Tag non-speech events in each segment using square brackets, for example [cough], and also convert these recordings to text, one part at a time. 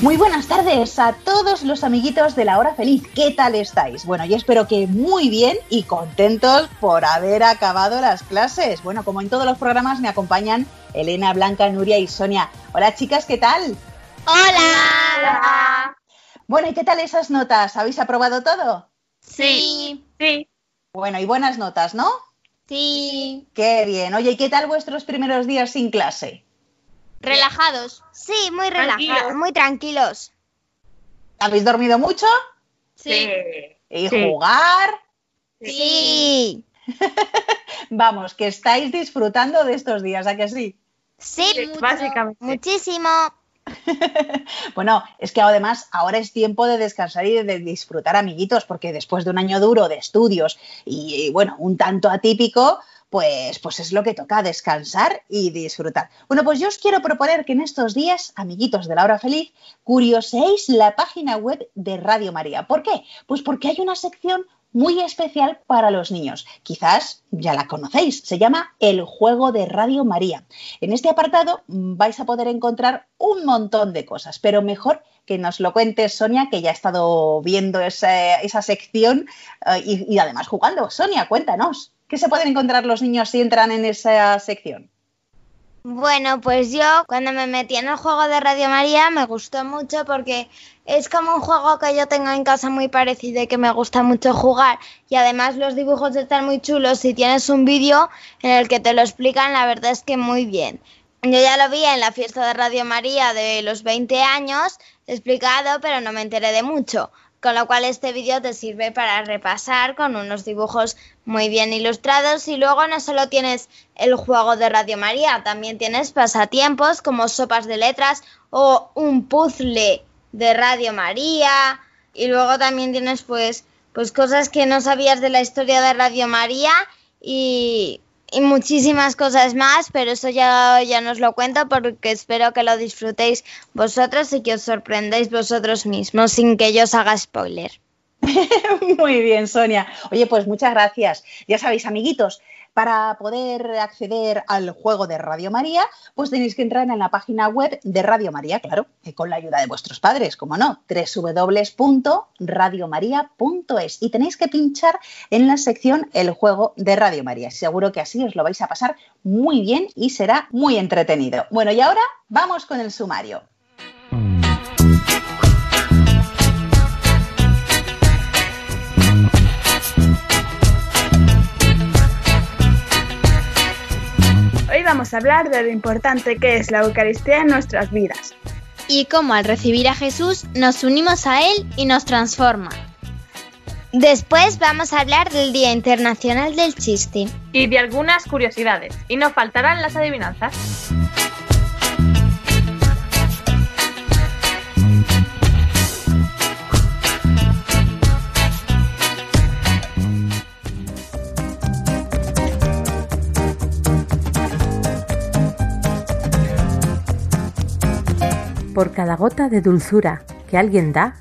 Muy buenas tardes a todos los amiguitos de la hora feliz. ¿Qué tal estáis? Bueno, yo espero que muy bien y contentos por haber acabado las clases. Bueno, como en todos los programas me acompañan Elena, Blanca, Nuria y Sonia. Hola chicas, ¿qué tal? Hola. Bueno, ¿y qué tal esas notas? ¿Habéis aprobado todo? Sí. Sí. Bueno, y buenas notas, ¿no? Sí. Qué bien. Oye, ¿y qué tal vuestros primeros días sin clase? Relajados. Sí, muy relajados, muy tranquilos. ¿Habéis dormido mucho? Sí. ¿Y jugar? Sí. [laughs] Vamos, que estáis disfrutando de estos días, ¿a que sí? Sí, mucho, Muchísimo. [laughs] Bueno, es que además ahora es tiempo de descansar y de disfrutar, amiguitos, porque después de un año duro de estudios y, y, bueno, un tanto atípico, pues, pues es lo que toca, descansar y disfrutar. Bueno, pues yo os quiero proponer que en estos días, amiguitos de la hora feliz, curioseéis la página web de Radio María. ¿Por qué? Pues porque hay una sección muy especial para los niños. Quizás ya la conocéis, se llama El Juego de Radio María. En este apartado vais a poder encontrar un montón de cosas, pero mejor que nos lo cuente Sonia, que ya ha estado viendo esa, esa sección eh, y, y además jugando. Sonia, cuéntanos, ¿qué se pueden encontrar los niños si entran en esa sección? Bueno, pues yo cuando me metí en el juego de Radio María me gustó mucho porque es como un juego que yo tengo en casa muy parecido y que me gusta mucho jugar y además los dibujos están muy chulos si tienes un vídeo en el que te lo explican la verdad es que muy bien. Yo ya lo vi en la fiesta de Radio María de los 20 años explicado pero no me enteré de mucho. Con lo cual este vídeo te sirve para repasar con unos dibujos muy bien ilustrados. Y luego no solo tienes el juego de Radio María, también tienes pasatiempos como sopas de letras o un puzzle de Radio María. Y luego también tienes pues pues cosas que no sabías de la historia de Radio María y, y muchísimas cosas más, pero eso ya, ya no lo cuento porque espero que lo disfrutéis vosotros y que os sorprendáis vosotros mismos sin que yo os haga spoiler. [laughs] Muy bien, Sonia. Oye, pues muchas gracias. Ya sabéis, amiguitos, para poder acceder al juego de Radio María, pues tenéis que entrar en la página web de Radio María, claro, con la ayuda de vuestros padres, como no, www.radiomaria.es y tenéis que pinchar en la sección El juego de Radio María. Seguro que así os lo vais a pasar muy bien y será muy entretenido. Bueno, y ahora vamos con el sumario. Vamos a hablar de lo importante que es la Eucaristía en nuestras vidas. Y cómo al recibir a Jesús nos unimos a Él y nos transforma. Después vamos a hablar del Día Internacional del Chiste. Y de algunas curiosidades. Y no faltarán las adivinanzas. Por cada gota de dulzura que alguien da,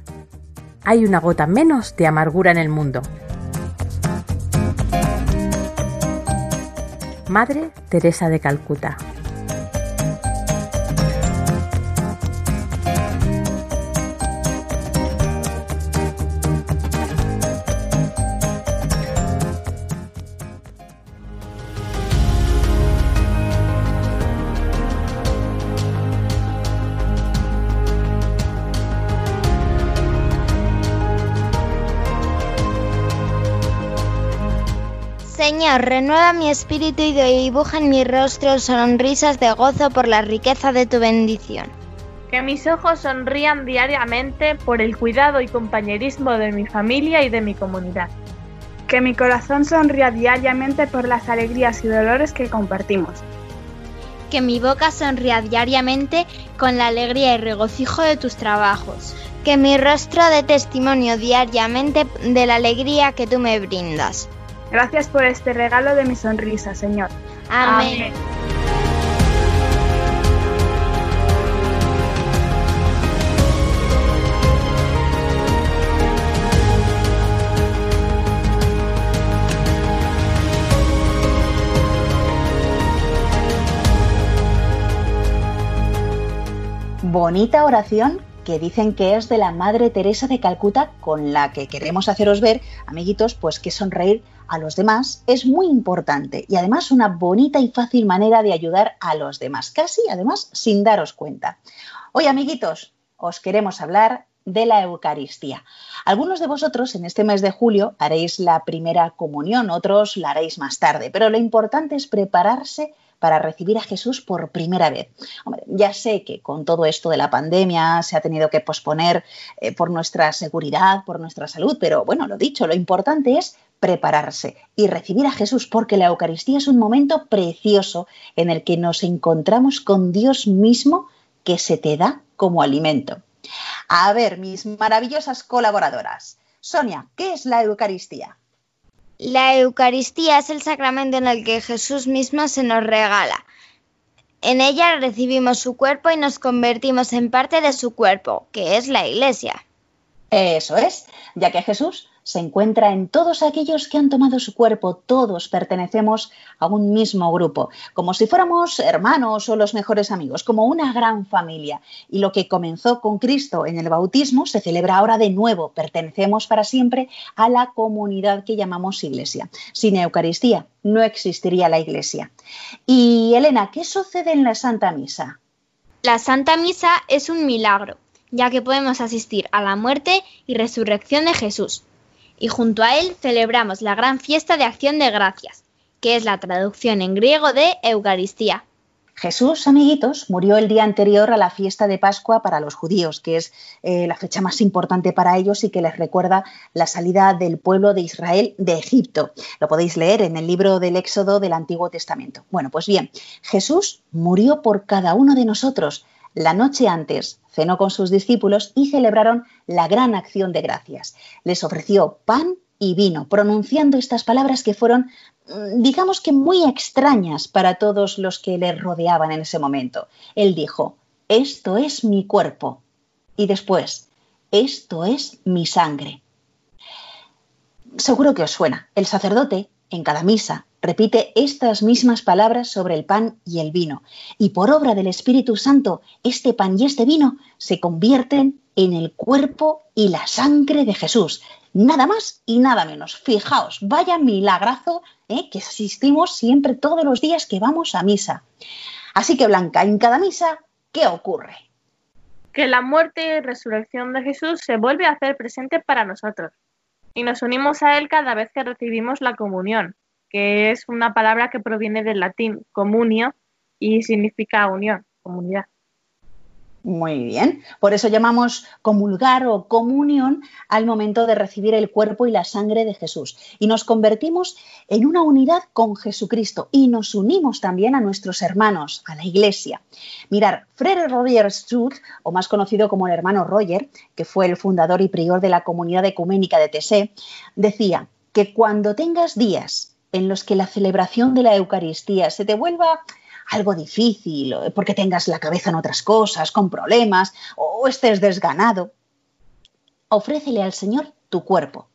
hay una gota menos de amargura en el mundo. Madre Teresa de Calcuta. Señor, renueva mi espíritu y dibuja en mi rostro sonrisas de gozo por la riqueza de tu bendición. Que mis ojos sonrían diariamente por el cuidado y compañerismo de mi familia y de mi comunidad. Que mi corazón sonría diariamente por las alegrías y dolores que compartimos. Que mi boca sonría diariamente con la alegría y regocijo de tus trabajos. Que mi rostro dé testimonio diariamente de la alegría que tú me brindas. Gracias por este regalo de mi sonrisa, Señor. Amén. Bonita oración que dicen que es de la Madre Teresa de Calcuta, con la que queremos haceros ver, amiguitos, pues que sonreír a los demás es muy importante y además una bonita y fácil manera de ayudar a los demás, casi además sin daros cuenta. Hoy, amiguitos, os queremos hablar de la Eucaristía. Algunos de vosotros en este mes de julio haréis la primera comunión, otros la haréis más tarde, pero lo importante es prepararse para recibir a Jesús por primera vez. Ya sé que con todo esto de la pandemia se ha tenido que posponer eh, por nuestra seguridad, por nuestra salud, pero bueno, lo dicho, lo importante es prepararse y recibir a Jesús porque la Eucaristía es un momento precioso en el que nos encontramos con Dios mismo que se te da como alimento. A ver, mis maravillosas colaboradoras. Sonia, ¿qué es la Eucaristía? La Eucaristía es el sacramento en el que Jesús mismo se nos regala. En ella recibimos su cuerpo y nos convertimos en parte de su cuerpo, que es la Iglesia. Eso es, ya que Jesús se encuentra en todos aquellos que han tomado su cuerpo, todos pertenecemos a un mismo grupo, como si fuéramos hermanos o los mejores amigos, como una gran familia. Y lo que comenzó con Cristo en el bautismo se celebra ahora de nuevo, pertenecemos para siempre a la comunidad que llamamos Iglesia. Sin Eucaristía no existiría la Iglesia. Y Elena, ¿qué sucede en la Santa Misa? La Santa Misa es un milagro, ya que podemos asistir a la muerte y resurrección de Jesús y junto a él celebramos la gran fiesta de acción de gracias, que es la traducción en griego de Eucaristía. Jesús, amiguitos, murió el día anterior a la fiesta de Pascua para los judíos, que es eh, la fecha más importante para ellos y que les recuerda la salida del pueblo de Israel de Egipto. Lo podéis leer en el libro del Éxodo del Antiguo Testamento. Bueno, pues bien, Jesús murió por cada uno de nosotros. La noche antes con sus discípulos y celebraron la gran acción de gracias. Les ofreció pan y vino, pronunciando estas palabras que fueron, mm, digamos que muy extrañas para todos los que le rodeaban en ese momento. Él dijo, esto es mi cuerpo. Y después, esto es mi sangre. Seguro que os suena. El sacerdote, en cada misa, repite estas mismas palabras sobre el pan y el vino. Y por obra del Espíritu Santo, este pan y este vino se convierten en el cuerpo y la sangre de Jesús. Nada más y nada menos. Fijaos, vaya milagrazo ¿eh? que asistimos siempre todos los días que vamos a misa. Así que Blanca, en cada misa, ¿qué ocurre? Que la muerte y resurrección de Jesús se vuelve a hacer presente para nosotros y nos unimos a Él cada vez que recibimos la comunión que es una palabra que proviene del latín comunio y significa unión, comunidad. Muy bien, por eso llamamos comulgar o comunión al momento de recibir el cuerpo y la sangre de Jesús. Y nos convertimos en una unidad con Jesucristo y nos unimos también a nuestros hermanos, a la Iglesia. Mirar, Frere Roger Struth, o más conocido como el hermano Roger, que fue el fundador y prior de la comunidad ecuménica de Tessé, decía que cuando tengas días en los que la celebración de la Eucaristía se te vuelva algo difícil, porque tengas la cabeza en otras cosas, con problemas, o estés desganado, ofrécele al Señor tu cuerpo,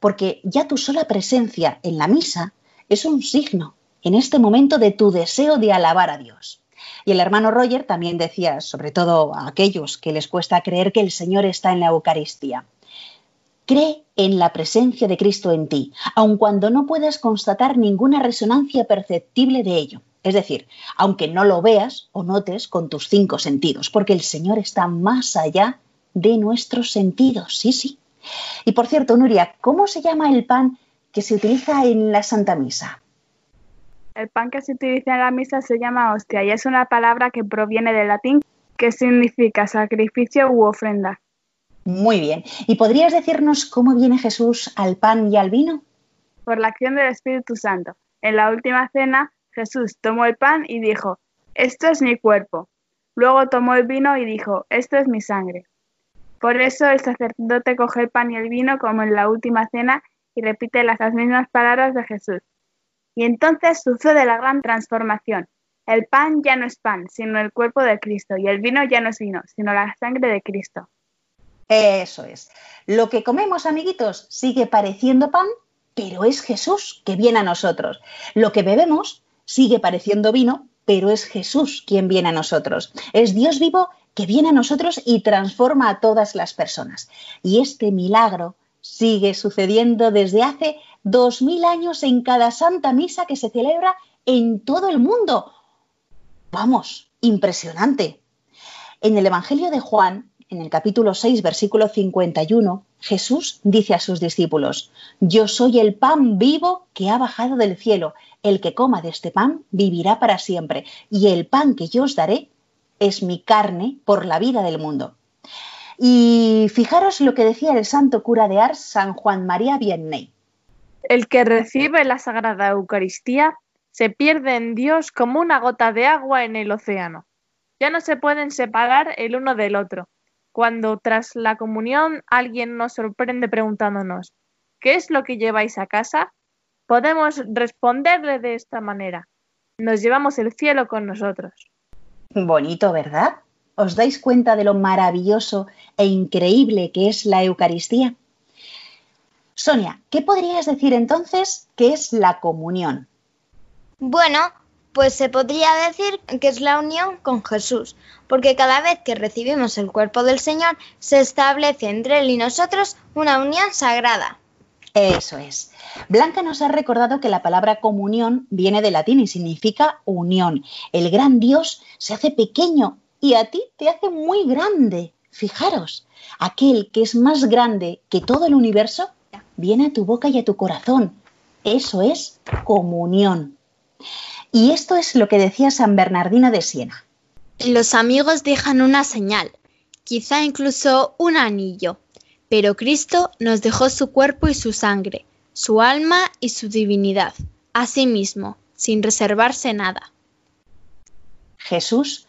porque ya tu sola presencia en la misa es un signo en este momento de tu deseo de alabar a Dios. Y el hermano Roger también decía, sobre todo a aquellos que les cuesta creer que el Señor está en la Eucaristía, Cree en la presencia de Cristo en ti, aun cuando no puedas constatar ninguna resonancia perceptible de ello. Es decir, aunque no lo veas o notes con tus cinco sentidos, porque el Señor está más allá de nuestros sentidos. Sí, sí. Y por cierto, Nuria, ¿cómo se llama el pan que se utiliza en la Santa Misa? El pan que se utiliza en la misa se llama hostia y es una palabra que proviene del latín que significa sacrificio u ofrenda. Muy bien. ¿Y podrías decirnos cómo viene Jesús al pan y al vino? Por la acción del Espíritu Santo. En la última cena, Jesús tomó el pan y dijo, esto es mi cuerpo. Luego tomó el vino y dijo, esto es mi sangre. Por eso el sacerdote coge el pan y el vino como en la última cena y repite las mismas palabras de Jesús. Y entonces sucede la gran transformación. El pan ya no es pan, sino el cuerpo de Cristo, y el vino ya no es vino, sino la sangre de Cristo. Eso es. Lo que comemos, amiguitos, sigue pareciendo pan, pero es Jesús que viene a nosotros. Lo que bebemos sigue pareciendo vino, pero es Jesús quien viene a nosotros. Es Dios vivo que viene a nosotros y transforma a todas las personas. Y este milagro sigue sucediendo desde hace dos mil años en cada Santa Misa que se celebra en todo el mundo. Vamos, impresionante. En el Evangelio de Juan, en el capítulo 6, versículo 51, Jesús dice a sus discípulos, Yo soy el pan vivo que ha bajado del cielo. El que coma de este pan vivirá para siempre. Y el pan que yo os daré es mi carne por la vida del mundo. Y fijaros lo que decía el santo cura de Ars, San Juan María Vianney. El que recibe la Sagrada Eucaristía se pierde en Dios como una gota de agua en el océano. Ya no se pueden separar el uno del otro. Cuando tras la comunión alguien nos sorprende preguntándonos ¿qué es lo que lleváis a casa? Podemos responderle de esta manera. Nos llevamos el cielo con nosotros. Bonito, ¿verdad? ¿Os dais cuenta de lo maravilloso e increíble que es la Eucaristía? Sonia, ¿qué podrías decir entonces que es la comunión? Bueno, pues se podría decir que es la unión con Jesús, porque cada vez que recibimos el cuerpo del Señor se establece entre Él y nosotros una unión sagrada. Eso es. Blanca nos ha recordado que la palabra comunión viene del latín y significa unión. El gran Dios se hace pequeño y a ti te hace muy grande. Fijaros, aquel que es más grande que todo el universo viene a tu boca y a tu corazón. Eso es comunión. Y esto es lo que decía San Bernardino de Siena. Los amigos dejan una señal, quizá incluso un anillo, pero Cristo nos dejó su cuerpo y su sangre, su alma y su divinidad, a sí mismo, sin reservarse nada. Jesús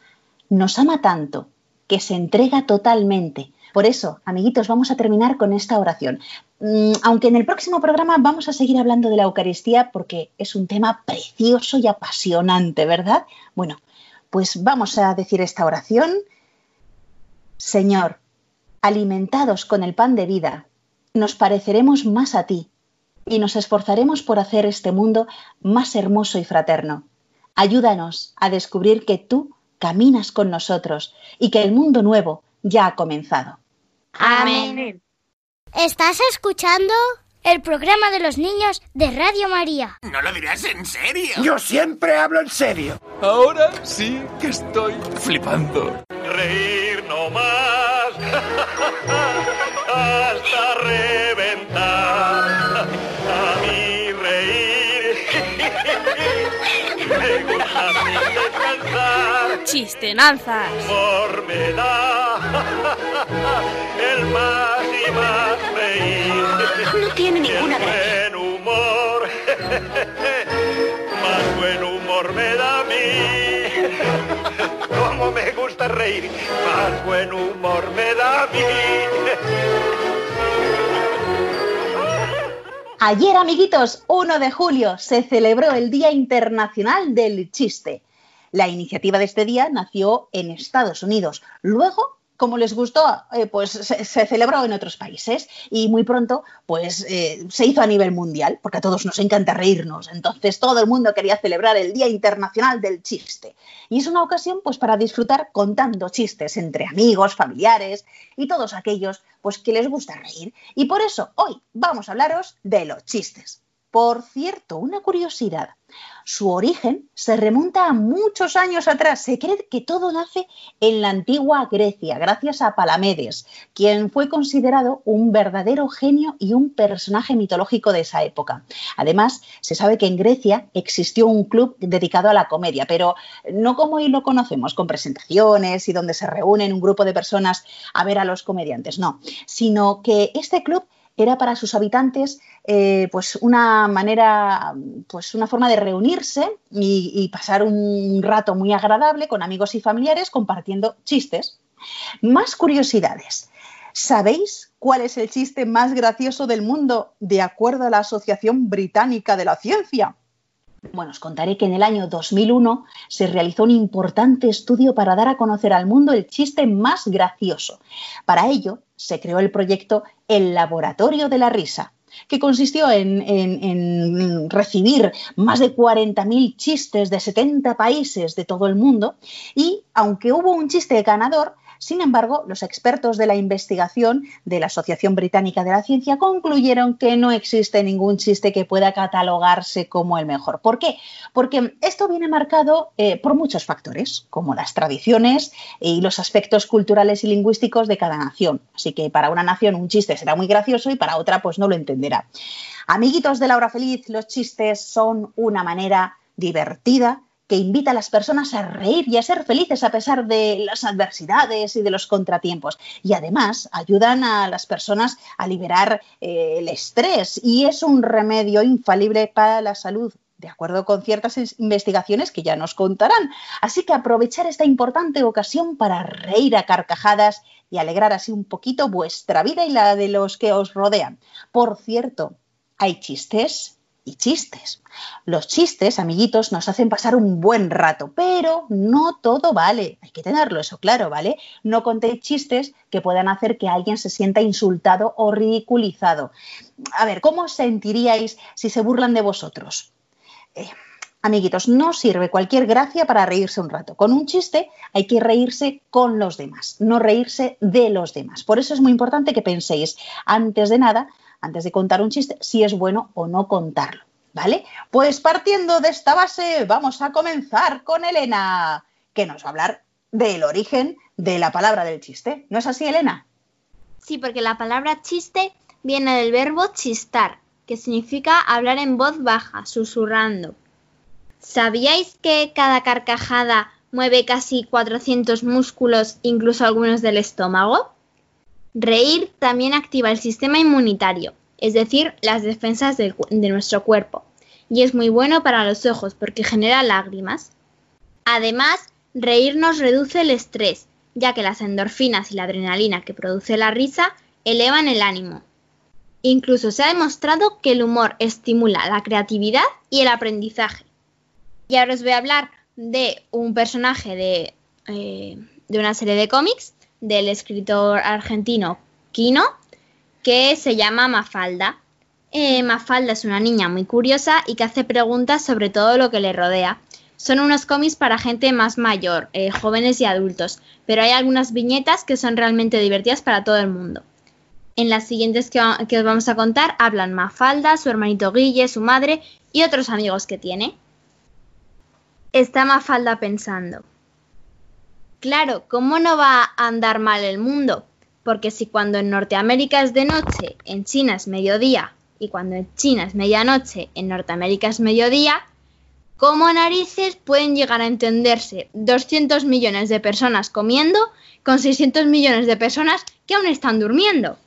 nos ama tanto que se entrega totalmente. Por eso, amiguitos, vamos a terminar con esta oración. Mm, aunque en el próximo programa vamos a seguir hablando de la Eucaristía porque es un tema precioso y apasionante, ¿verdad? Bueno, pues vamos a decir esta oración. Señor, alimentados con el pan de vida, nos pareceremos más a ti y nos esforzaremos por hacer este mundo más hermoso y fraterno. Ayúdanos a descubrir que tú caminas con nosotros y que el mundo nuevo ya ha comenzado. Amén. ¿Estás escuchando? El programa de los niños de Radio María. No lo dirás en serio. Yo siempre hablo en serio. Ahora sí que estoy flipando. Reír no más [laughs] hasta reventar. A mí reír [laughs] me gusta descansar. Chistenanzas. Humor me da [laughs] el más Me gusta reír, más buen humor me da a mí. Ayer, amiguitos, 1 de julio, se celebró el Día Internacional del Chiste. La iniciativa de este día nació en Estados Unidos. Luego, como les gustó, eh, pues se, celebró en otros países y muy pronto, pues eh, se hizo a nivel mundial, porque a todos nos encanta reírnos. Entonces, todo el mundo quería celebrar el Día Internacional del Chiste. Y es una ocasión, pues, para disfrutar contando chistes entre amigos, familiares y todos aquellos, pues, que les gusta reír. Y por eso hoy vamos a hablaros de los chistes. Por cierto, una curiosidad. Su origen se remonta a muchos años atrás. Se cree que todo nace en la antigua Grecia, gracias a Palamedes, quien fue considerado un verdadero genio y un personaje mitológico de esa época. Además, se sabe que en Grecia existió un club dedicado a la comedia, pero no como hoy lo conocemos, con presentaciones y donde se reúnen un grupo de personas a ver a los comediantes, no, sino que este club era para sus habitantes eh, pues una manera, pues una forma de reunirse y, y pasar un rato muy agradable con amigos y familiares compartiendo chistes. Más curiosidades. ¿Sabéis cuál es el chiste más gracioso del mundo de acuerdo a la Asociación Británica de la Ciencia? Bueno, os contaré que en el año 2001 se realizó un importante estudio para dar a conocer al mundo el chiste más gracioso. Para ello se creó el proyecto El Laboratorio de la Risa, que consistió en, en- recibir más de 40.000 chistes de 70 países de todo el mundo y aunque hubo un chiste ganador, sin embargo, los expertos de la investigación de la Asociación Británica de la Ciencia concluyeron que no existe ningún chiste que pueda catalogarse como el mejor. ¿Por qué? Porque esto viene marcado eh, por muchos factores, como las tradiciones y los aspectos culturales y lingüísticos de cada nación. Así que para una nación un chiste será muy gracioso y para otra pues no lo entenderá. Amiguitos de la hora feliz, los chistes son una manera divertida que invita a las personas a reír y a ser felices a pesar de las adversidades y de los contratiempos. Y además ayudan a las personas a liberar eh, el estrés y es un remedio infalible para la salud. De acuerdo con ciertas investigaciones que ya nos contarán. Así que aprovechar esta importante ocasión para reír a carcajadas y alegrar así un poquito vuestra vida y la de los que os rodean. Por cierto, hay chistes chistes. Los chistes, amiguitos, nos hacen pasar un buen rato, pero no todo vale. Hay que tenerlo eso claro, ¿vale? No contéis chistes que puedan hacer que alguien se sienta insultado o ridiculizado. A ver, ¿cómo os sentiríais si se burlan de vosotros? Eh, amiguitos, no sirve cualquier gracia para reírse un rato. Con un chiste hay que reírse con los demás, no reírse de los demás. Por eso es muy importante que penséis antes de nada, antes de contar un chiste, si es bueno o no contarlo. ¿Vale? Pues partiendo de esta base, vamos a comenzar con Elena, que nos va a hablar del origen de la palabra del chiste. ¿No es así, Elena? Sí, porque la palabra chiste viene del verbo chistar, que significa hablar en voz baja, susurrando. ¿Sabíais que cada carcajada mueve casi 400 músculos, incluso algunos del estómago? Reír también activa el sistema inmunitario, es decir, las defensas de nuestro cuerpo, y es muy bueno para los ojos porque genera lágrimas. Además, reír nos reduce el estrés, ya que las endorfinas y la adrenalina que produce la risa elevan el ánimo. Incluso se ha demostrado que el humor estimula la creatividad y el aprendizaje. Y ahora os voy a hablar de un personaje de, eh, de una serie de cómics del escritor argentino Quino, que se llama Mafalda. Eh, Mafalda es una niña muy curiosa y que hace preguntas sobre todo lo que le rodea. Son unos cómics para gente más mayor, eh, jóvenes y adultos, pero hay algunas viñetas que son realmente divertidas para todo el mundo. En las siguientes que, que os vamos a contar hablan Mafalda, su hermanito Guille, su madre y otros amigos que tiene. Está Mafalda pensando. Claro, ¿cómo no va a andar mal el mundo? Porque si cuando en Norteamérica es de noche, en China es mediodía, y cuando en China es medianoche, en Norteamérica es mediodía, ¿cómo narices pueden llegar a entenderse 200 millones de personas comiendo con 600 millones de personas que aún están durmiendo?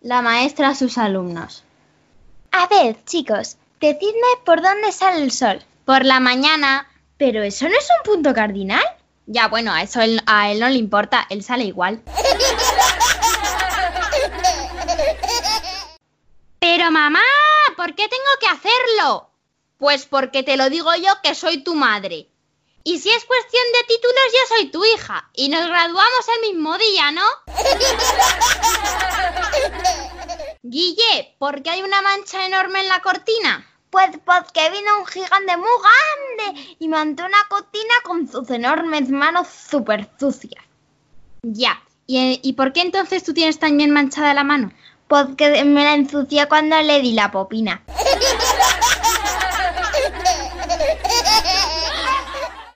La maestra a sus alumnos. A ver, chicos, decidme por dónde sale el sol. Por la mañana. Pero eso no es un punto cardinal. Ya, bueno, a eso él- a él no le importa, él sale igual. Pero mamá, ¿por qué tengo que hacerlo? Pues porque te lo digo yo que soy tu madre. Y si es cuestión de títulos, yo soy tu hija. Y nos graduamos el mismo día, ¿no? [laughs] Guille, ¿por qué hay una mancha enorme en la cortina? Pues porque vino un gigante muy grande y montó una cortina con sus enormes manos súper sucias. Ya. ¿Y, ¿Y por qué entonces tú tienes también manchada la mano? Porque me la ensucié cuando le di la popina.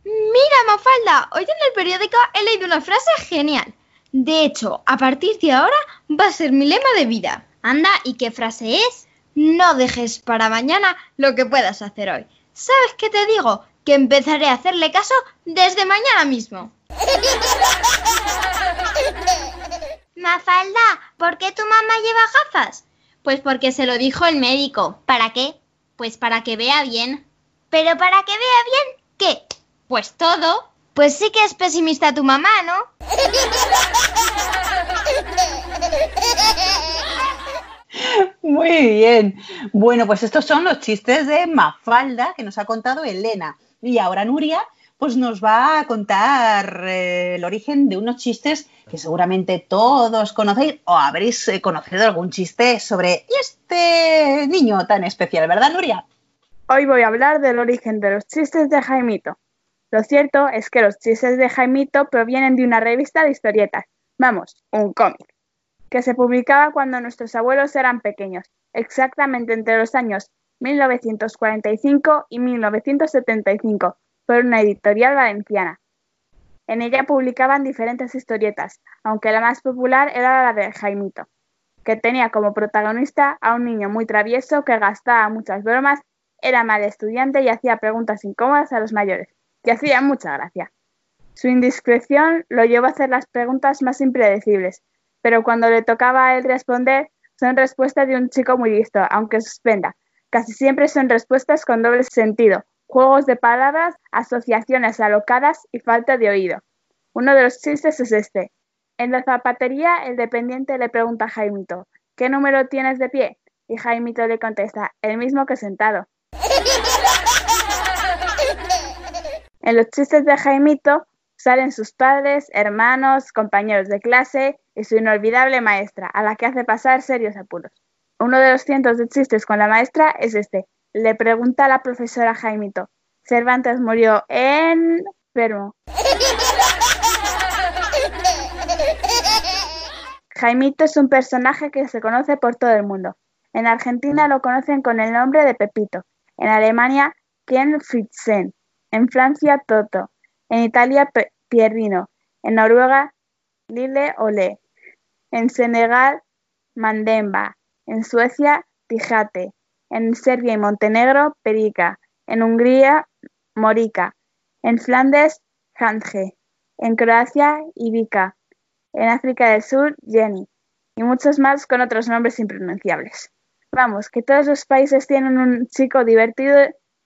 Mira, Mafalda, hoy en el periódico he leído una frase genial. De hecho, a partir de ahora va a ser mi lema de vida. Anda, ¿y qué frase es? No dejes para mañana lo que puedas hacer hoy. ¿Sabes qué te digo? Que empezaré a hacerle caso desde mañana mismo. [laughs] Mafalda, ¿por qué tu mamá lleva gafas? Pues porque se lo dijo el médico. ¿Para qué? Pues para que vea bien. Pero para que vea bien, ¿qué? Pues todo. Pues sí que es pesimista tu mamá, ¿no? [laughs] Muy bien. Bueno, pues estos son los chistes de Mafalda que nos ha contado Elena. Y ahora Nuria pues nos va a contar eh, el origen de unos chistes que seguramente todos conocéis o habréis eh, conocido algún chiste sobre este niño tan especial, ¿verdad, Nuria? Hoy voy a hablar del origen de los chistes de Jaimito. Lo cierto es que los chistes de Jaimito provienen de una revista de historietas, vamos, un cómic, que se publicaba cuando nuestros abuelos eran pequeños, exactamente entre los años 1945 y 1975 por una editorial valenciana. En ella publicaban diferentes historietas, aunque la más popular era la de Jaimito, que tenía como protagonista a un niño muy travieso que gastaba muchas bromas, era mal estudiante y hacía preguntas incómodas a los mayores, que hacían mucha gracia. Su indiscreción lo llevó a hacer las preguntas más impredecibles, pero cuando le tocaba a él responder, son respuestas de un chico muy listo, aunque suspenda. Casi siempre son respuestas con doble sentido, juegos de palabras, asociaciones alocadas y falta de oído. Uno de los chistes es este. En la zapatería, el dependiente le pregunta a Jaimito, ¿qué número tienes de pie? Y Jaimito le contesta, el mismo que sentado. [laughs] En los chistes de Jaimito salen sus padres, hermanos, compañeros de clase y su inolvidable maestra, a la que hace pasar serios apuros. Uno de los cientos de chistes con la maestra es este. Le pregunta a la profesora Jaimito. Cervantes murió enfermo. Jaimito es un personaje que se conoce por todo el mundo. En Argentina lo conocen con el nombre de Pepito. En Alemania, Ken Fritzen. En Francia, Toto. En Italia, Pierrino. En Noruega, Lille Ole. En Senegal, Mandemba. En Suecia, Tijate en Serbia y Montenegro, Perica, en Hungría, Morica, en Flandes, Hanje, en Croacia, Ivica, en África del Sur, Jenny, y muchos más con otros nombres impronunciables. Vamos, que todos los países tienen un chico divertido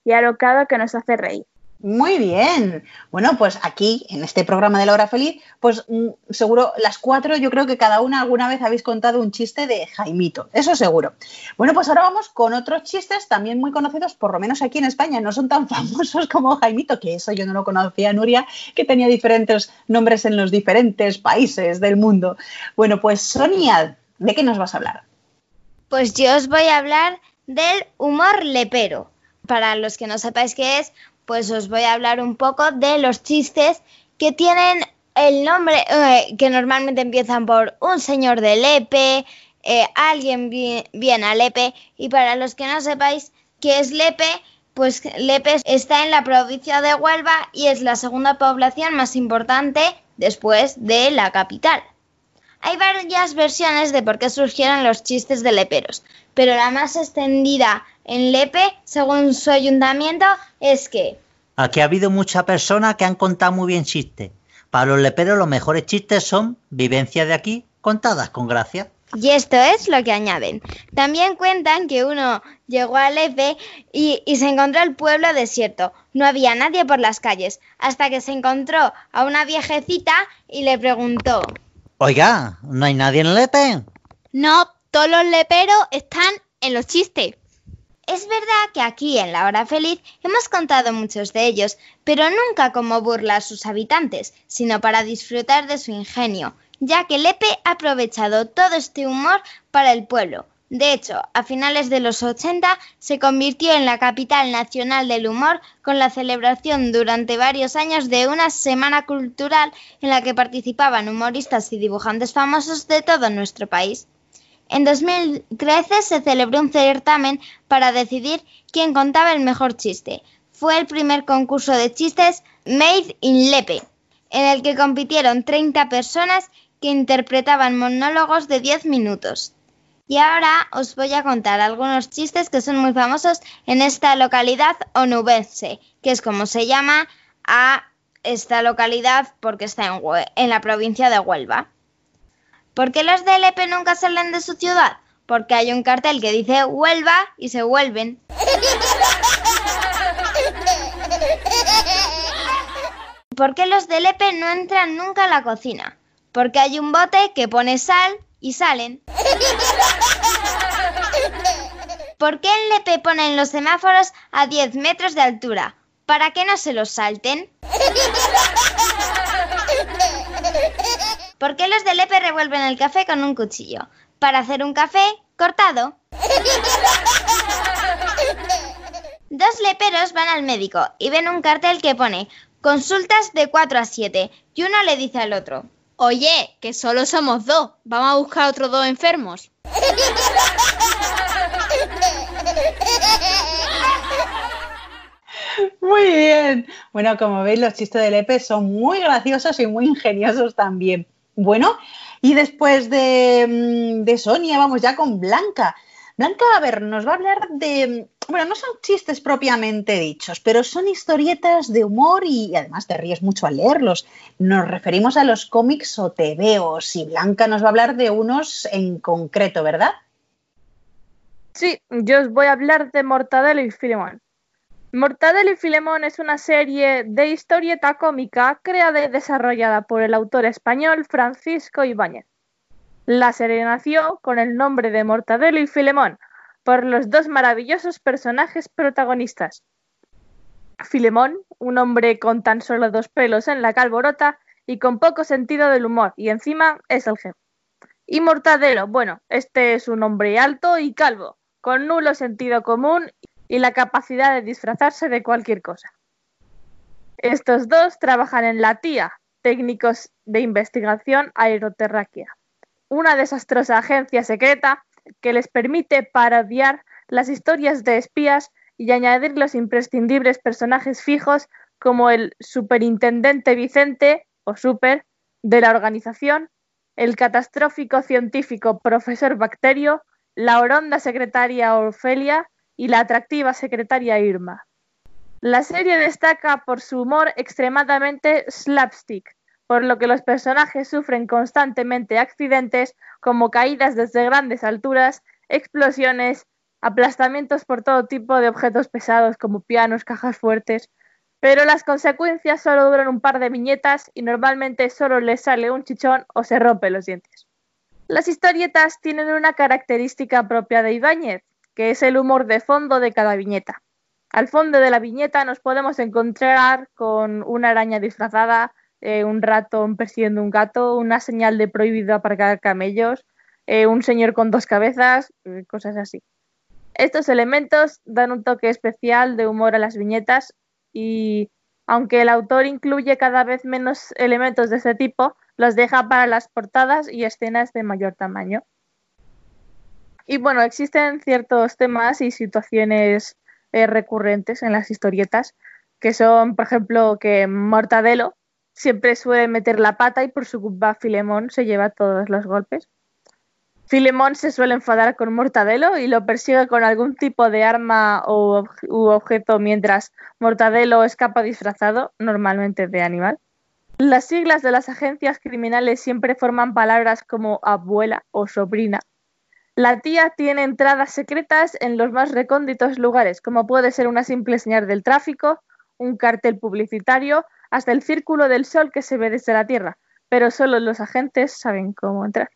y alocado que nos hace reír. Muy bien. Bueno, pues aquí, en este programa de la hora feliz, pues mm, seguro las cuatro, yo creo que cada una alguna vez habéis contado un chiste de Jaimito, eso seguro. Bueno, pues ahora vamos con otros chistes también muy conocidos, por lo menos aquí en España, no son tan [laughs] famosos como Jaimito, que eso yo no lo conocía, Nuria, que tenía diferentes nombres en los diferentes países del mundo. Bueno, pues Sonia, ¿de qué nos vas a hablar? Pues yo os voy a hablar del humor lepero. Para los que no sepáis qué es, pues os voy a hablar un poco de los chistes que tienen el nombre, eh, que normalmente empiezan por un señor de Lepe, eh, alguien viene a Lepe, y para los que no sepáis qué es Lepe, pues Lepe está en la provincia de Huelva y es la segunda población más importante después de la capital. Hay varias versiones de por qué surgieron los chistes de leperos, pero la más extendida en Lepe, según su ayuntamiento, es que... Aquí ha habido muchas personas que han contado muy bien chistes. Para los leperos los mejores chistes son vivencias de aquí contadas con gracia. Y esto es lo que añaden. También cuentan que uno llegó a Lepe y, y, se encontró el pueblo desierto. No había nadie por las calles, hasta que se encontró a una viejecita y le preguntó. Oiga, ¿no hay nadie en Lepe? No, todos los leperos están en los chistes. Es verdad que aquí en La Hora Feliz hemos contado muchos de ellos, pero nunca como burla a sus habitantes, sino para disfrutar de su ingenio, ya que Lepe ha aprovechado todo este humor para el pueblo. De hecho, a finales de los 80 se convirtió en la capital nacional del humor con la celebración durante varios años de una semana cultural en la que participaban humoristas y dibujantes famosos de todo nuestro país. En 2013 se celebró un certamen para decidir quién contaba el mejor chiste. Fue el primer concurso de chistes Made in Lepe, en el que compitieron 30 personas que interpretaban monólogos de 10 minutos. Y ahora os voy a contar algunos chistes que son muy famosos en esta localidad onubense, que es como se llama a esta localidad porque está en, en la provincia de Huelva. ¿Por qué los de Lepe nunca salen de su ciudad? Porque hay un cartel que dice Huelva y se vuelven. [laughs] ¿Por qué los de Lepe no entran nunca a la cocina? Porque hay un bote que pone sal y salen. [laughs] ¿Por qué en Lepe ponen los semáforos a 10 metros de altura? ¿Para que no se los salten? [laughs] ¿Por qué los de Lepe revuelven el café con un cuchillo? Para hacer un café cortado. [laughs] Dos leperos van al médico y ven un cartel que pone consultas de 4 a 7 y uno le dice al otro, Oye, que solo somos dos. Vamos a buscar otros dos enfermos. [laughs] Muy bien. Bueno, como veis, los chistes de Lepe son muy graciosos y muy ingeniosos también. Bueno, y después de, mm, de Sonia, vamos ya con Blanca. Blanca, a ver, nos va a hablar de. Bueno, no son chistes propiamente dichos, pero son historietas de humor y además te ríes mucho al leerlos. Nos referimos a los cómics o tebeos y Blanca nos va a hablar de unos en concreto, ¿verdad? Sí, yo os voy a hablar de Mortadelo y Filemón. Mortadelo y Filemón es una serie de historieta cómica creada y desarrollada por el autor español Francisco Ibáñez. La serie nació con el nombre de Mortadelo y Filemón por los dos maravillosos personajes protagonistas. Filemón, un hombre con tan solo dos pelos en la calborota y con poco sentido del humor, y encima es el jefe. Y Mortadelo, bueno, este es un hombre alto y calvo, con nulo sentido común y la capacidad de disfrazarse de cualquier cosa. Estos dos trabajan en la TIA, técnicos de investigación aeroterráquea, una desastrosa agencia secreta que les permite parodiar las historias de espías y añadir los imprescindibles personajes fijos como el superintendente Vicente o Super de la organización, el catastrófico científico profesor Bacterio, la oronda secretaria Ofelia y la atractiva secretaria Irma. La serie destaca por su humor extremadamente slapstick, por lo que los personajes sufren constantemente accidentes como caídas desde grandes alturas, explosiones, aplastamientos por todo tipo de objetos pesados como pianos, cajas fuertes, pero las consecuencias solo duran un par de viñetas y normalmente solo les sale un chichón o se rompen los dientes. Las historietas tienen una característica propia de Ibáñez, que es el humor de fondo de cada viñeta. Al fondo de la viñeta nos podemos encontrar con una araña disfrazada, eh, un ratón persiguiendo un gato, una señal de prohibido aparcar camellos, eh, un señor con dos cabezas, eh, cosas así. Estos elementos dan un toque especial de humor a las viñetas y aunque el autor incluye cada vez menos elementos de este tipo, los deja para las portadas y escenas de mayor tamaño. Y bueno, existen ciertos temas y situaciones eh, recurrentes en las historietas, que son, por ejemplo, que Mortadelo siempre suele meter la pata y por su culpa Filemón se lleva todos los golpes. Filemón se suele enfadar con Mortadelo y lo persigue con algún tipo de arma o u objeto mientras Mortadelo escapa disfrazado, normalmente de animal. Las siglas de las agencias criminales siempre forman palabras como abuela o sobrina. La tía tiene entradas secretas en los más recónditos lugares, como puede ser una simple señal del tráfico, un cartel publicitario, hasta el círculo del sol que se ve desde la Tierra, pero solo los agentes saben cómo entrar.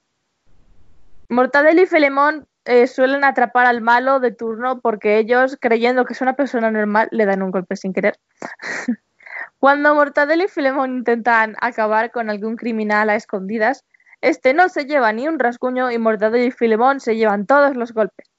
Mortadelo y Filemón eh, suelen atrapar al malo de turno porque ellos, creyendo que es una persona normal, le dan un golpe sin querer. [laughs] Cuando Mortadelo y Filemón intentan acabar con algún criminal a escondidas, este no se lleva ni un rasguño y Mortadelo y Filemón se llevan todos los golpes.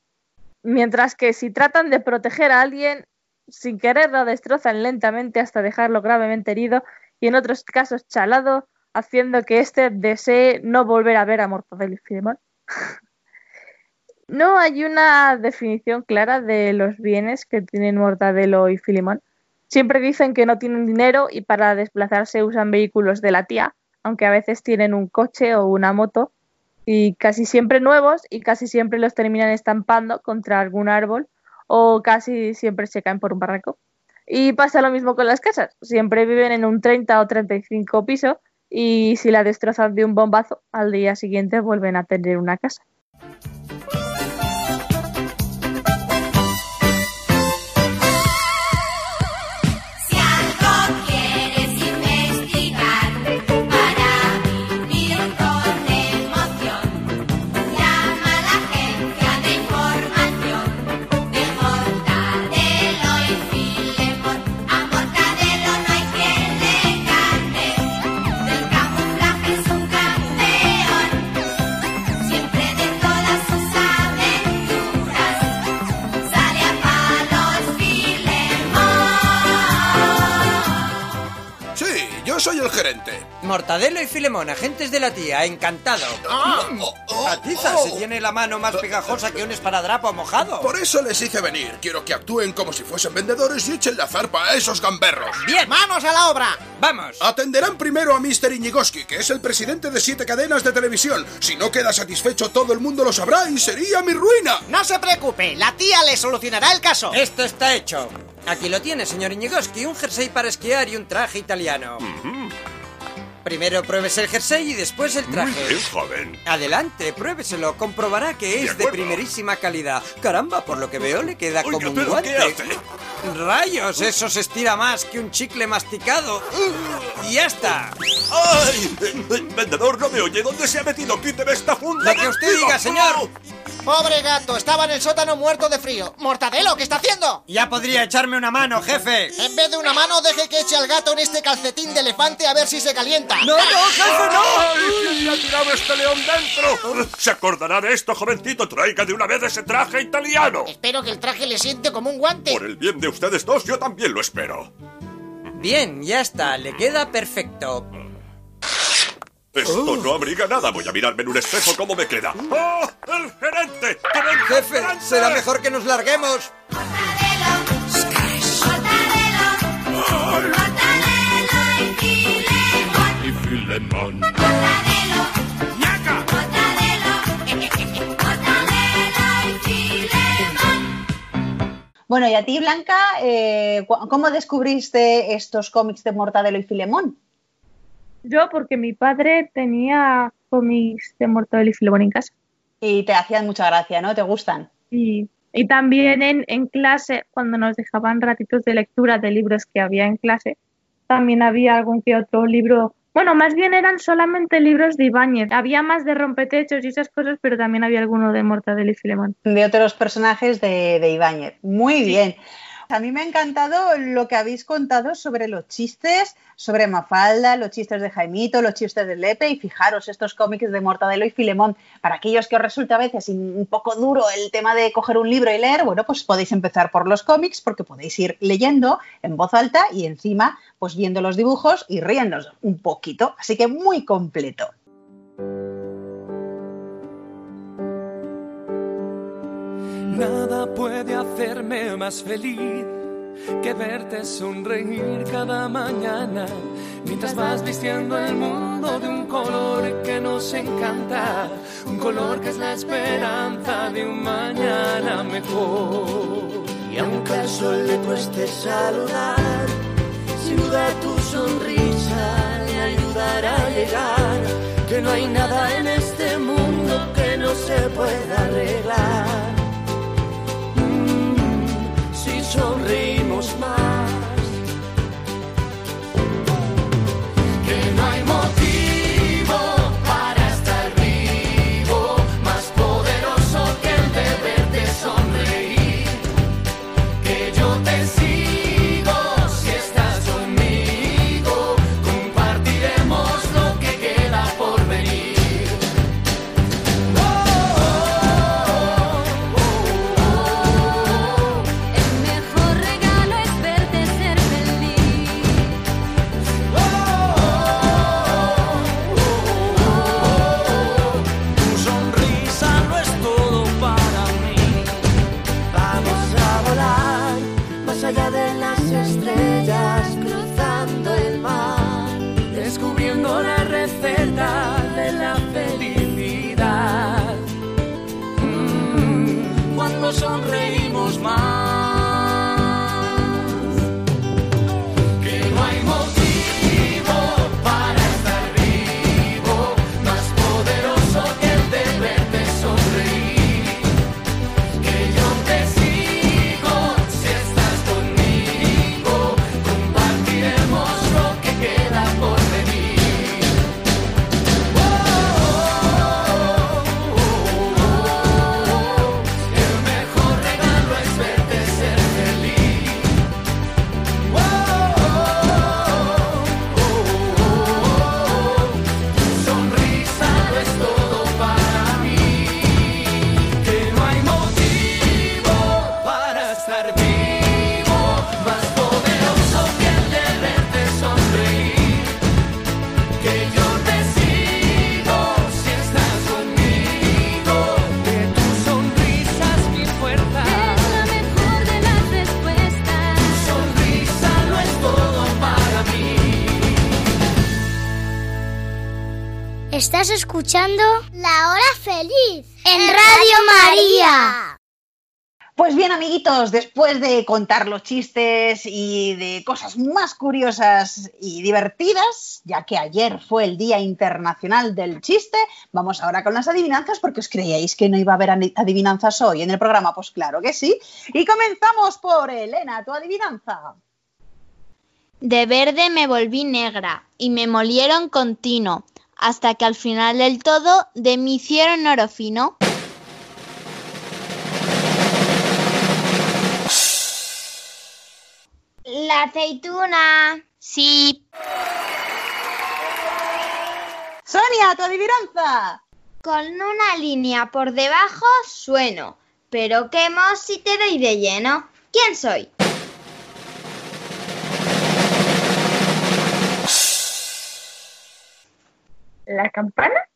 Mientras que si tratan de proteger a alguien, sin querer lo destrozan lentamente hasta dejarlo gravemente herido y en otros casos chalado, haciendo que éste desee no volver a ver a Mortadelo y Filemón. [laughs] no hay una definición clara de los bienes que tienen Mortadelo y Filemón. Siempre dicen que no tienen dinero y para desplazarse usan vehículos de la tía, aunque a veces tienen un coche o una moto, y casi siempre nuevos y casi siempre los terminan estampando contra algún árbol o casi siempre se caen por un barranco. Y pasa lo mismo con las casas, siempre viven en un 30 o 35 piso y si la destrozan de un bombazo, al día siguiente vuelven a tener una casa. Excelente. Mortadelo y Filemón, agentes de la tía, encantado. Ah, Mm, oh, oh, Atiza, oh. se tiene la mano más pegajosa que un esparadrapo mojado. Por eso les hice venir. Quiero que actúen como si fuesen vendedores y echen la zarpa a esos gamberros. Bien. ¡Manos a la obra! Vamos. Atenderán primero a Mr. Iñigoski, que es el presidente de siete cadenas de televisión. Si no queda satisfecho, todo el mundo lo sabrá y sería mi ruina. No se preocupe, la tía le solucionará el caso. Esto está hecho. Aquí lo tiene, señor Iñigoski, un jersey para esquiar y un traje italiano. Primero pruébese el jersey y después el traje. Muy bien, joven. Adelante, pruébeselo. Comprobará que es de primerísima calidad. Caramba, por lo que veo le queda Oiga, como un ¿pero guante. qué hace? Rayos, eso se estira más que un chicle masticado. Y ya está. ¡Ay! Vendedor, no me oye. ¿Dónde se ha metido? Quíteme esta funda. Lo que usted diga, señor. Pobre gato, estaba en el sótano muerto de frío. Mortadelo, ¿qué está haciendo? Ya podría echarme una mano, jefe. En vez de una mano, deje que eche al gato en este calcetín de elefante a ver si se calienta. No, no, jefe, no. ¡Ay! ¿Quién le ha tirado este león dentro? ¿Se acordará de esto, jovencito? Traiga de una vez ese traje italiano. Espero que el traje le siente como un guante. Por el bien de ustedes dos, yo también lo espero. Bien, ya está, le queda perfecto. Esto no abriga nada. Voy a mirarme en un espejo cómo me queda. ¡Oh! ¡El gerente! ¡Que venga el Jefe, gerente! será mejor que nos larguemos. Y Filemón. Bueno, y a ti, Blanca, eh, ¿cómo descubriste estos cómics de Mortadelo y Filemón? Yo, porque mi padre tenía cómics de Mortadelo y Filemón en casa. Y te hacían mucha gracia, ¿no? ¿Te gustan? Y, y también en, en clase, cuando nos dejaban ratitos de lectura de libros que había en clase, también había algún que otro libro. Bueno, más bien eran solamente libros de Ibáñez. Había más de rompetechos y esas cosas, pero también había alguno de Mortadelo y Filemón. De otros personajes de, de Ibáñez. Muy bien. A mí me ha encantado lo que habéis contado sobre los chistes, sobre Mafalda, los chistes de Jaimito, los chistes de Lepe y fijaros estos cómics de Mortadelo y Filemón. Para aquellos que os resulta a veces un poco duro el tema de coger un libro y leer, bueno, pues podéis empezar por los cómics porque podéis ir leyendo en voz alta y encima pues viendo los dibujos y riéndonos un poquito. Así que muy completo. Nada puede hacerme más feliz que verte sonreír cada mañana mientras vas vistiendo el mundo de un color que nos encanta, un color que es la esperanza de un mañana mejor. Y aunque al sol le cueste saludar, sin duda tu sonrisa le ayudará a llegar. Que no hay nada en este mundo que no se pueda arreglar. sonríe. Escuchando La Hora Feliz en Radio María. Pues bien, amiguitos, después de contar los chistes y de cosas más curiosas y divertidas, ya que ayer fue el Día Internacional del Chiste, vamos ahora con las adivinanzas, porque os creíais que no iba a haber adi- adivinanzas hoy en el programa, pues claro que sí. Y comenzamos por Elena, tu adivinanza. De verde me volví negra y me molieron con tino, hasta que al final del todo de mí hicieron oro fino. La aceituna. Sí. Sonia, tu adivinanza. Con una línea por debajo sueno, pero quemo si te doy de lleno. ¿Quién soy? ¿La campana?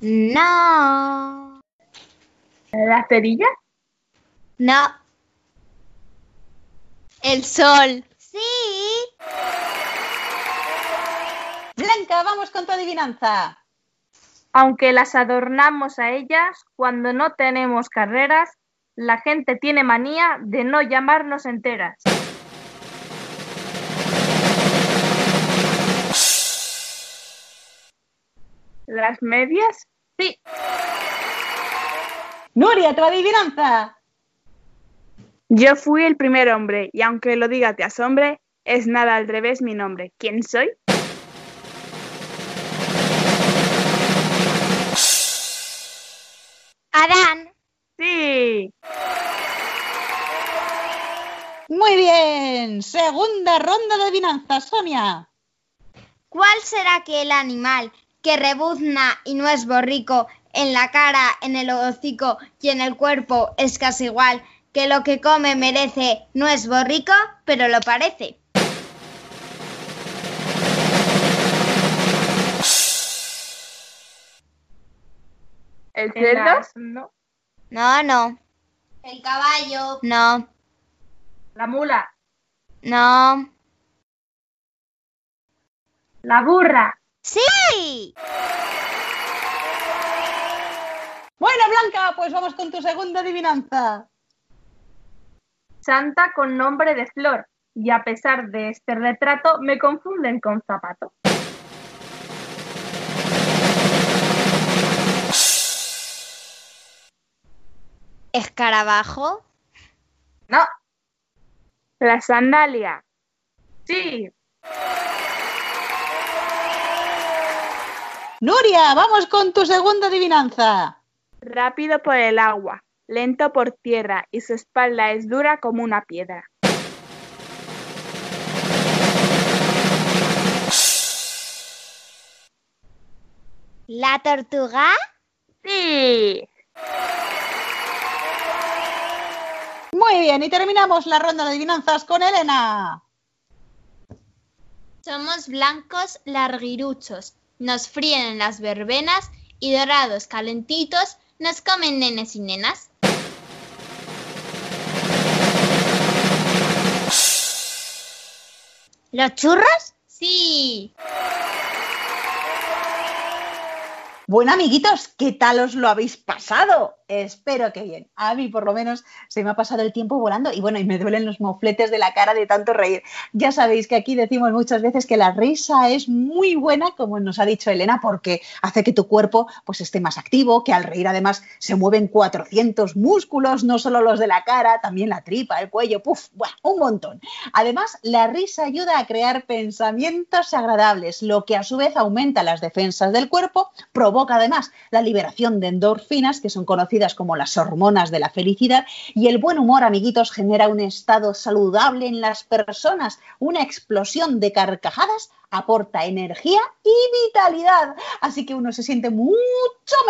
No. ¿La cerilla? No. El sol. Sí. Blanca, vamos con tu adivinanza. Aunque las adornamos a ellas, cuando no tenemos carreras, la gente tiene manía de no llamarnos enteras. ¿Las medias? Sí. Nuria, tu adivinanza. Yo fui el primer hombre, y aunque lo diga te asombre, es nada al revés mi nombre. ¿Quién soy? Adán. Sí. Muy bien. Segunda ronda de adivinanzas, Sonia. ¿Cuál será aquel animal que rebuzna y no es borrico en la cara, en el hocico y en el cuerpo es casi igual que lo que come merece no es borrico, pero lo parece? ¿El cerdo? asno, No, no. El caballo. No, La mula. no. La burra. ¡Sí! Bueno, Blanca, pues vamos con tu segunda adivinanza. Santa con nombre de flor. Y a pesar de este retrato, me confunden con zapato. ¿Escarabajo? No. La sandalia. Sí. Nuria, vamos con tu segunda adivinanza. Rápido por el agua, lento por tierra, y su espalda es dura como una piedra. ¿La tortuga? Sí. Muy bien, y terminamos la ronda de adivinanzas con Elena. Somos blancos larguiruchos, nos fríen en las verbenas y dorados calentitos nos comen nenes y nenas. ¿Los churros? Sí. Bueno, amiguitos, ¿qué tal os lo habéis pasado? Espero que bien. A mí, por lo menos, se me ha pasado el tiempo volando y bueno, y me duelen los mofletes de la cara de tanto reír. Ya sabéis que aquí decimos muchas veces que la risa es muy buena, como nos ha dicho Elena, porque hace que tu cuerpo pues esté más activo, que al reír además se mueven 400 músculos, no solo los de la cara, también la tripa, el cuello, buah, un montón. Además, la risa ayuda a crear pensamientos agradables, lo que a su vez aumenta las defensas del cuerpo, provoca además la liberación de endorfinas, que son conocidas como las hormonas de la felicidad, y el buen humor, amiguitos, genera un estado saludable en las personas, una explosión de carcajadas aporta energía y vitalidad, así que uno se siente mucho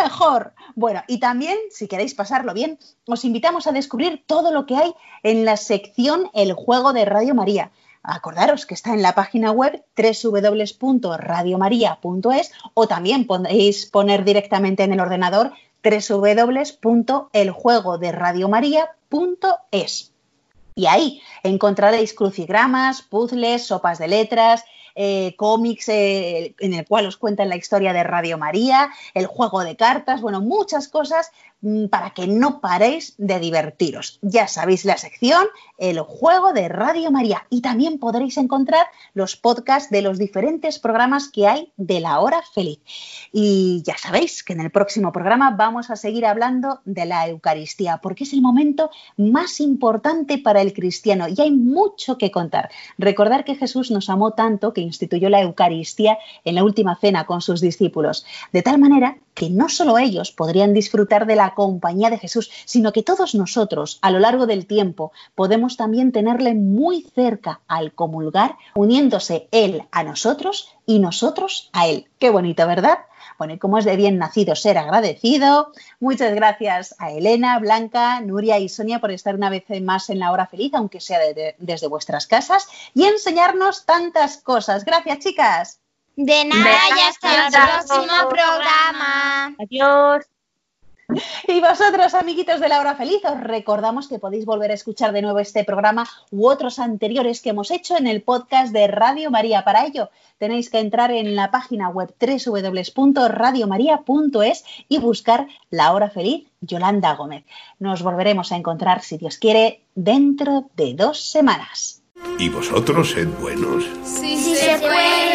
mejor. Bueno, y también, si queréis pasarlo bien, os invitamos a descubrir todo lo que hay en la sección El Juego de Radio María. Acordaros que está en la página web www.radiomaria.es o también podéis poner directamente en el ordenador www.eljuegoderadiomaria.es. Y ahí encontraréis crucigramas, puzzles, sopas de letras, eh, cómics eh, en el cual os cuentan la historia de Radio María, el juego de cartas, bueno, muchas cosas para que no paréis de divertiros. Ya sabéis la sección, el juego de Radio María y también podréis encontrar los podcasts de los diferentes programas que hay de la hora feliz. Y ya sabéis que en el próximo programa vamos a seguir hablando de la Eucaristía porque es el momento más importante para el cristiano y hay mucho que contar. Recordar que Jesús nos amó tanto que instituyó la Eucaristía en la última cena con sus discípulos, de tal manera que no solo ellos podrían disfrutar de la compañía de Jesús, sino que todos nosotros a lo largo del tiempo podemos también tenerle muy cerca al comulgar, uniéndose Él a nosotros y nosotros a Él. Qué bonito, ¿verdad? Bueno, y como es de bien nacido ser agradecido, muchas gracias a Elena, Blanca, Nuria y Sonia por estar una vez más en la hora feliz, aunque sea de- de- desde vuestras casas, y enseñarnos tantas cosas. Gracias, chicas. De nada, y hasta el próximo programa. Adiós. Y vosotros, amiguitos de la hora feliz, os recordamos que podéis volver a escuchar de nuevo este programa u otros anteriores que hemos hecho en el podcast de Radio María. Para ello, tenéis que entrar en la página web www.radiomaria.es y buscar La Hora Feliz Yolanda Gómez. Nos volveremos a encontrar, si Dios quiere, dentro de dos semanas. ¿Y vosotros sed buenos? Sí, se puede.